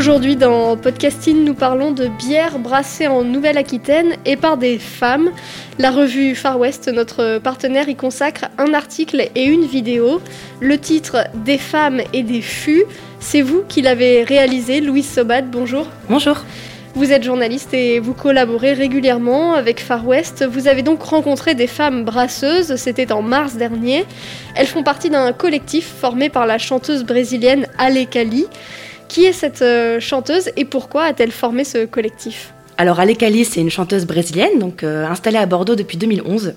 Aujourd'hui dans Podcasting, nous parlons de bière brassée en Nouvelle-Aquitaine et par des femmes. La revue Far West, notre partenaire, y consacre un article et une vidéo. Le titre Des femmes et des fûts, c'est vous qui l'avez réalisé, Louise Sobat, bonjour. Bonjour. Vous êtes journaliste et vous collaborez régulièrement avec Far West. Vous avez donc rencontré des femmes brasseuses, c'était en mars dernier. Elles font partie d'un collectif formé par la chanteuse brésilienne Ale Cali. Qui est cette euh, chanteuse et pourquoi a-t-elle formé ce collectif? Alors Alekali, c'est une chanteuse brésilienne, donc euh, installée à Bordeaux depuis 2011.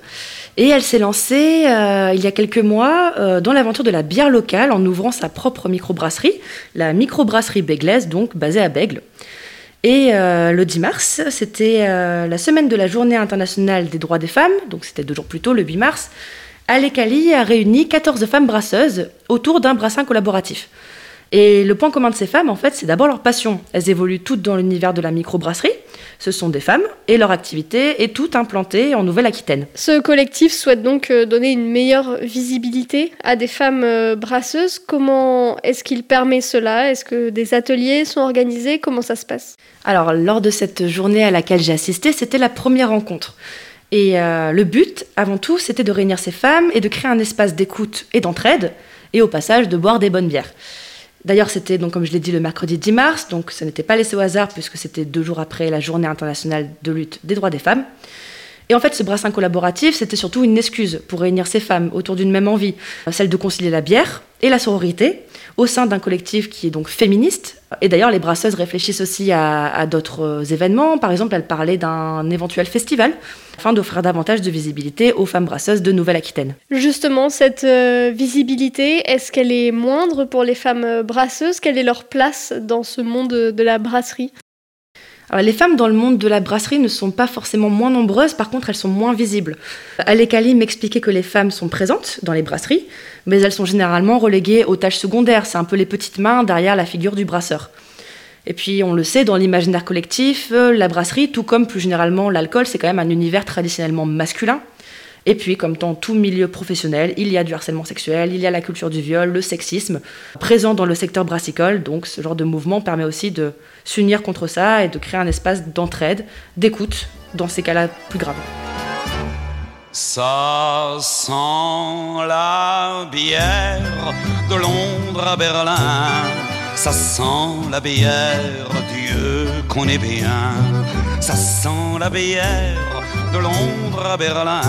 Et elle s'est lancée euh, il y a quelques mois dans l'aventure de la bière locale en ouvrant sa propre microbrasserie, la microbrasserie Béglaise, donc basée à Bègle. Et le 10 mars, c'était la semaine de la journée internationale des droits des femmes, donc c'était deux jours plus tôt, le 8 mars. Alekali a réuni 14 femmes brasseuses autour d'un brassin collaboratif. Et le point commun de ces femmes, en fait, c'est d'abord leur passion. Elles évoluent toutes dans l'univers de la microbrasserie. Ce sont des femmes et leur activité est toute implantée en Nouvelle-Aquitaine. Ce collectif souhaite donc euh, donner une meilleure visibilité à des femmes euh, brasseuses. Comment est-ce qu'il permet cela? Est-ce que des ateliers sont organisés? Comment ça se passe? Alors, lors de cette journée à laquelle j'ai assisté, c'était la première rencontre. Et euh, le but, avant tout, c'était de réunir ces femmes et de créer un espace d'écoute et d'entraide, et au passage de boire des bonnes bières. D'ailleurs, c'était donc comme je l'ai dit le mercredi 10 mars, donc ça n'était pas laissé au hasard puisque c'était deux jours après la Journée internationale de lutte des droits des femmes. Et en fait, ce brassin collaboratif, c'était surtout une excuse pour réunir ces femmes autour d'une même envie, celle de concilier la bière et la sororité, au sein d'un collectif qui est donc féministe. Et d'ailleurs, les brasseuses réfléchissent aussi à, d'autres événements. Par exemple, elles parlaient d'un éventuel festival afin d'offrir davantage de visibilité aux femmes brasseuses de Nouvelle-Aquitaine. Justement, cette euh, visibilité, est-ce qu'elle est moindre pour les femmes brasseuses? Quelle est leur place dans ce monde de la brasserie? Les femmes dans le monde de la brasserie ne sont pas forcément moins nombreuses, par contre elles sont moins visibles. Alekali m'expliquait que les femmes sont présentes dans les brasseries, mais elles sont généralement reléguées aux tâches secondaires, c'est un peu les petites mains derrière la figure du brasseur. Et puis on le sait, dans l'imaginaire collectif, euh, la brasserie, tout comme plus généralement l'alcool, c'est quand même un univers traditionnellement masculin. Et puis, comme dans tout milieu professionnel, il y a du harcèlement sexuel, il y a la culture du viol, le sexisme, présent dans le secteur brassicole. Donc, ce genre de mouvement permet aussi de s'unir contre ça et de créer un espace d'entraide, d'écoute, dans ces cas-là plus graves. Ça sent la bière de Londres à Berlin. Ça sent la bière, Dieu qu'on est bien. Ça sent la bière de Londres à Berlin.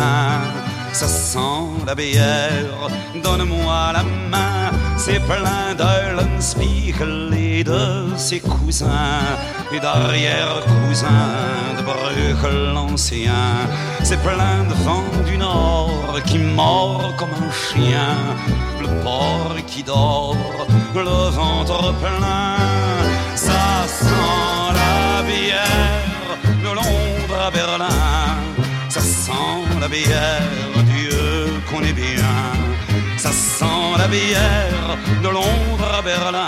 Ça sent la bière, donne-moi la main. C'est plein d'Eulenspiegel et de ses cousins et d'arrière-cousins de Bruegel l'ancien. C'est plein de vent du nord qui mord comme un chien. Le porc qui dort, le ventre plein. Ça sent la bière de Londres à Berlin ça sent la bière, Dieu qu'on est bien. Ça sent la bière de Londres à Berlin.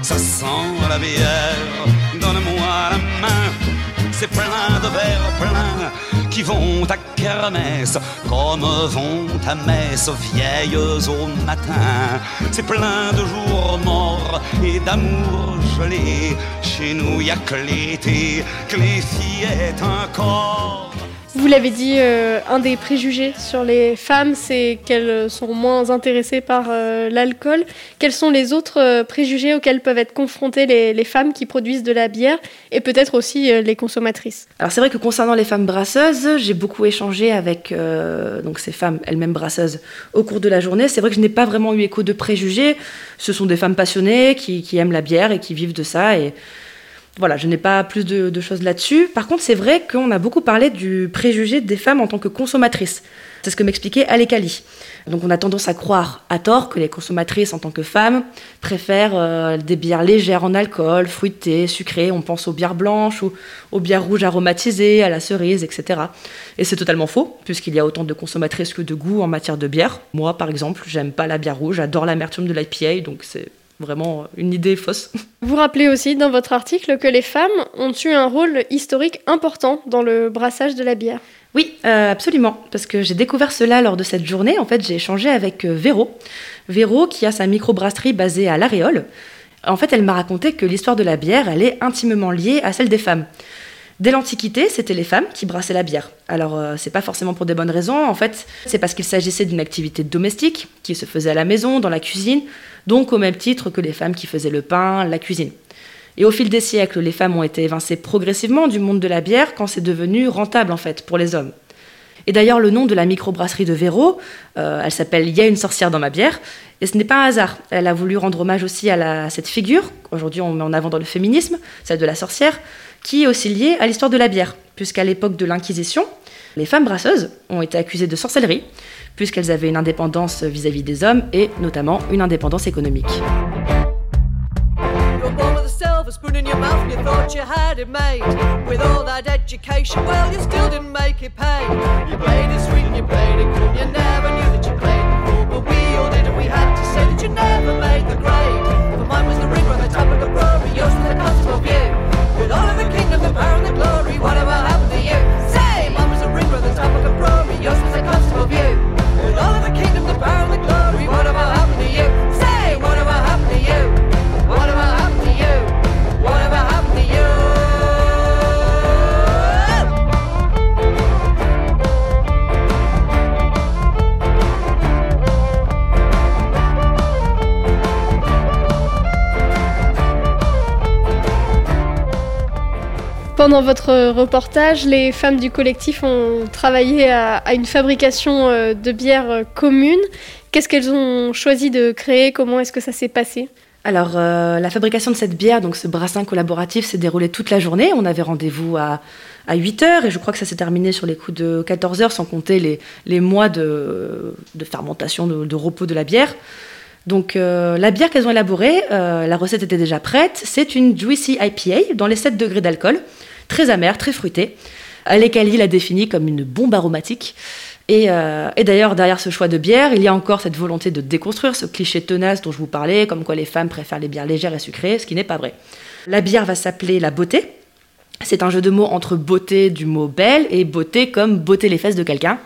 Ça sent la bière, donne-moi la main. C'est plein de verres pleins qui vont à kermesse comme vont à messe vieilles au matin. C'est plein de jours morts et d'amour gelé. Chez nous, y a que l'été, que les un corps. Vous l'avez dit, euh, un des préjugés sur les femmes, c'est qu'elles sont moins intéressées par euh, l'alcool. Quels sont les autres euh, préjugés auxquels peuvent être confrontées les, femmes qui produisent de la bière et peut-être aussi les consommatrices? Alors c'est vrai que concernant les femmes brasseuses, j'ai beaucoup échangé avec donc ces femmes elles-mêmes brasseuses au cours de la journée. C'est vrai que je n'ai pas vraiment eu écho de préjugés. Ce sont des femmes passionnées qui, qui aiment la bière et qui vivent de ça et Voilà, je n'ai pas plus de, choses là-dessus. Par contre, c'est vrai qu'on a beaucoup parlé du préjugé des femmes en tant que consommatrices. C'est ce que m'expliquait Alekali. Donc on a tendance à croire, à tort, que les consommatrices en tant que femmes préfèrent euh, des bières légères en alcool, fruitées, sucrées. On pense aux bières blanches ou aux bières rouges aromatisées, à la cerise, etc. Et c'est totalement faux, puisqu'il y a autant de consommatrices que de goût en matière de bière. Moi, par exemple, j'aime pas la bière rouge, j'adore l'amertume de l'IPA, donc c'est vraiment une idée fausse. Vous rappelez aussi dans votre article que les femmes ont eu un rôle historique important dans le brassage de la bière. Oui, euh, absolument, parce que j'ai découvert cela lors de cette journée. En fait, j'ai échangé avec euh, Véro. Véro, qui a sa microbrasserie basée à l'Aréole. En fait, elle m'a raconté que l'histoire de la bière, elle est intimement liée à celle des femmes. Dès l'Antiquité, c'était les femmes qui brassaient la bière. Alors, euh, c'est pas forcément pour des bonnes raisons. En fait, c'est parce qu'il s'agissait d'une activité domestique qui se faisait à la maison, dans la cuisine, donc au même titre que les femmes qui faisaient le pain, la cuisine. Et au fil des siècles, les femmes ont été évincées progressivement du monde de la bière quand c'est devenu rentable en fait pour les hommes. Et d'ailleurs, le nom de la microbrasserie de Véro, euh, elle s'appelle Il y a une sorcière dans ma bière. Et ce n'est pas un hasard. Elle a voulu rendre hommage aussi à, à cette figure, qu'aujourd'hui on met en avant dans le féminisme, celle de la sorcière, qui est aussi liée à l'histoire de la bière, puisqu'à l'époque de l'Inquisition, les femmes brasseuses ont été accusées de sorcellerie, puisqu'elles avaient une indépendance vis-à-vis des hommes et notamment une indépendance économique. A spoon in your mouth and you thought you had it made. With all that education, well, you still didn't make it pay. You played it sweet and you played it cool. You never Pendant votre reportage, les femmes du collectif ont travaillé à, une fabrication euh, de bière euh, commune. Qu'est-ce qu'elles ont choisi de créer? Comment est-ce que ça s'est passé? Alors, euh, la fabrication de cette bière, donc ce brassin collaboratif, s'est déroulée toute la journée. On avait rendez-vous à, à 8 heures et je crois que ça s'est terminé sur les coups de 14 heures, sans compter les, mois de, fermentation, de, repos de la bière. Donc, la bière qu'elles ont élaborée, la recette était déjà prête. C'est une Juicy IPA dans les 7 degrés d'alcool, très amère, très fruitée. Alekali l'a définie comme une bombe aromatique. Et, euh, et d'ailleurs, derrière ce choix de bière, il y a encore cette volonté de déconstruire ce cliché tenace dont je vous parlais, comme quoi les femmes préfèrent les bières légères et sucrées, ce qui n'est pas vrai. La bière va s'appeler la beauté. C'est un jeu de mots entre beauté du mot belle et beauté comme beauté les fesses de quelqu'un.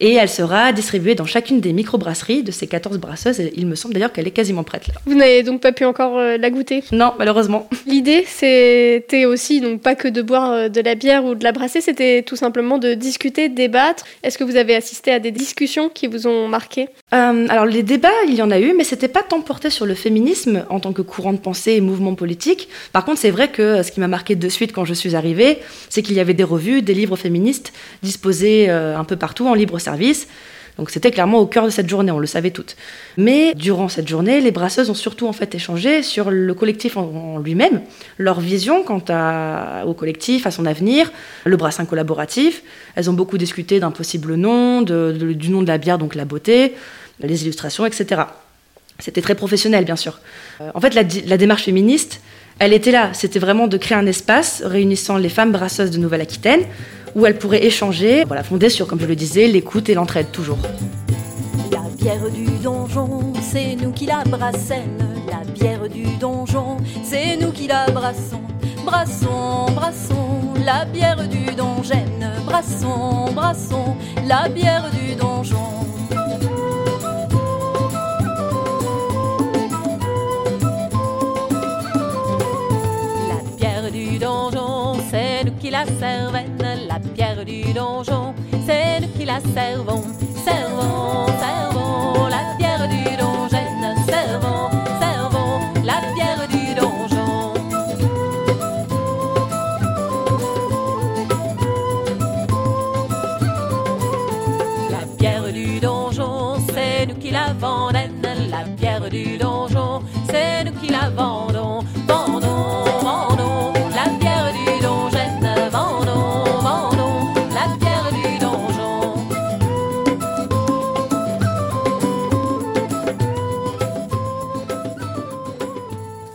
Et elle sera distribuée dans chacune des microbrasseries de ces 14 brasseuses. Et il me semble d'ailleurs qu'elle est quasiment prête là. Vous n'avez donc pas pu encore euh, la goûter? Non, malheureusement. L'idée, c'était aussi donc pas que de boire euh, de la bière ou de la brasser, c'était tout simplement de discuter, débattre. Est-ce que vous avez assisté à des discussions qui vous ont marqué? Euh, alors les débats, il y en a eu, mais c'était pas tant porté sur le féminisme en tant que courant de pensée et mouvement politique. Par contre, c'est vrai que ce qui m'a marqué de suite quand je suis arrivée, c'est qu'il y avait des revues, des livres féministes disposés un peu partout en libre service. Donc c'était clairement au cœur de cette journée, on le savait toutes. Mais durant cette journée, les brasseuses ont surtout en fait échangé sur le collectif en, lui-même, leur vision quant à- au collectif, à son avenir, le brassin collaboratif. Elles ont beaucoup discuté d'un possible nom, du nom de la bière, donc la beauté, les illustrations, etc. C'était très professionnel, bien sûr. Euh, en fait, la, la démarche féministe, elle était là. C'était vraiment de créer un espace réunissant les femmes brasseuses de Nouvelle-Aquitaine, où elles pourraient échanger, voilà, fondé sur, comme je le disais, l'écoute et l'entraide, toujours. La bière du donjon, c'est nous qui la brassène. La bière du donjon, c'est nous qui la brassons. Brassons, brassons, la bière du donjon. Brassons, brassons, la bière du donjon. La bière du donjon, nous qui la. Servons, servons,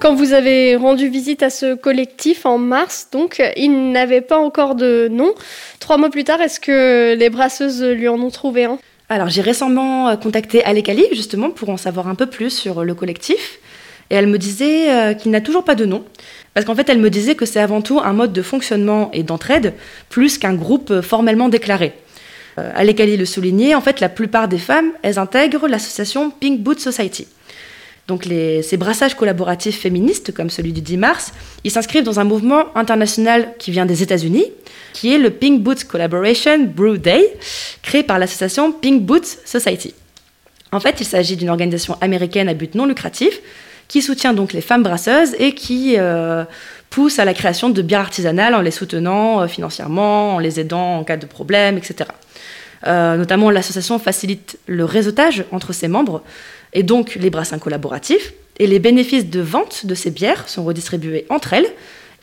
Quand vous avez rendu visite à ce collectif en mars, donc, il n'avait pas encore de nom. Trois mois plus tard, est-ce que les brasseuses lui en ont trouvé un? Alors j'ai récemment euh, contacté Alekali justement pour en savoir un peu plus sur le collectif. Et elle me disait euh, qu'il n'a toujours pas de nom. Parce qu'en fait, elle me disait que c'est avant tout un mode de fonctionnement et d'entraide, plus qu'un groupe euh, formellement déclaré. Alekali le soulignait, en fait, la plupart des femmes, elles intègrent l'association Pink Boot Society. Donc ces brassages collaboratifs féministes, comme celui du 10 mars, ils s'inscrivent dans un mouvement international qui vient des États-Unis, qui est le Pink Boots Collaboration Brew Day, créé par l'association Pink Boots Society. En fait, il s'agit d'une organisation américaine à but non lucratif qui soutient donc les femmes brasseuses et qui euh, pousse à la création de bières artisanales en les soutenant euh, financièrement, en les aidant en cas de problème, etc. Euh, notamment, l'association facilite le réseautage entre ses membres et donc les brassins collaboratifs. Et les bénéfices de vente de ces bières sont redistribués entre elles.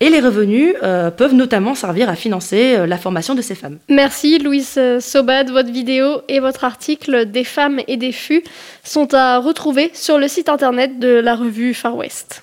Et les revenus euh, peuvent notamment servir à financer euh, la formation de ces femmes. Merci Louise euh, Sobad, votre vidéo et votre article Des femmes et des fûts sont à retrouver sur le site internet de la revue Far West.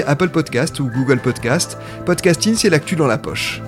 Apple Podcast ou Google Podcast. Podcasting, c'est l'actu dans la poche.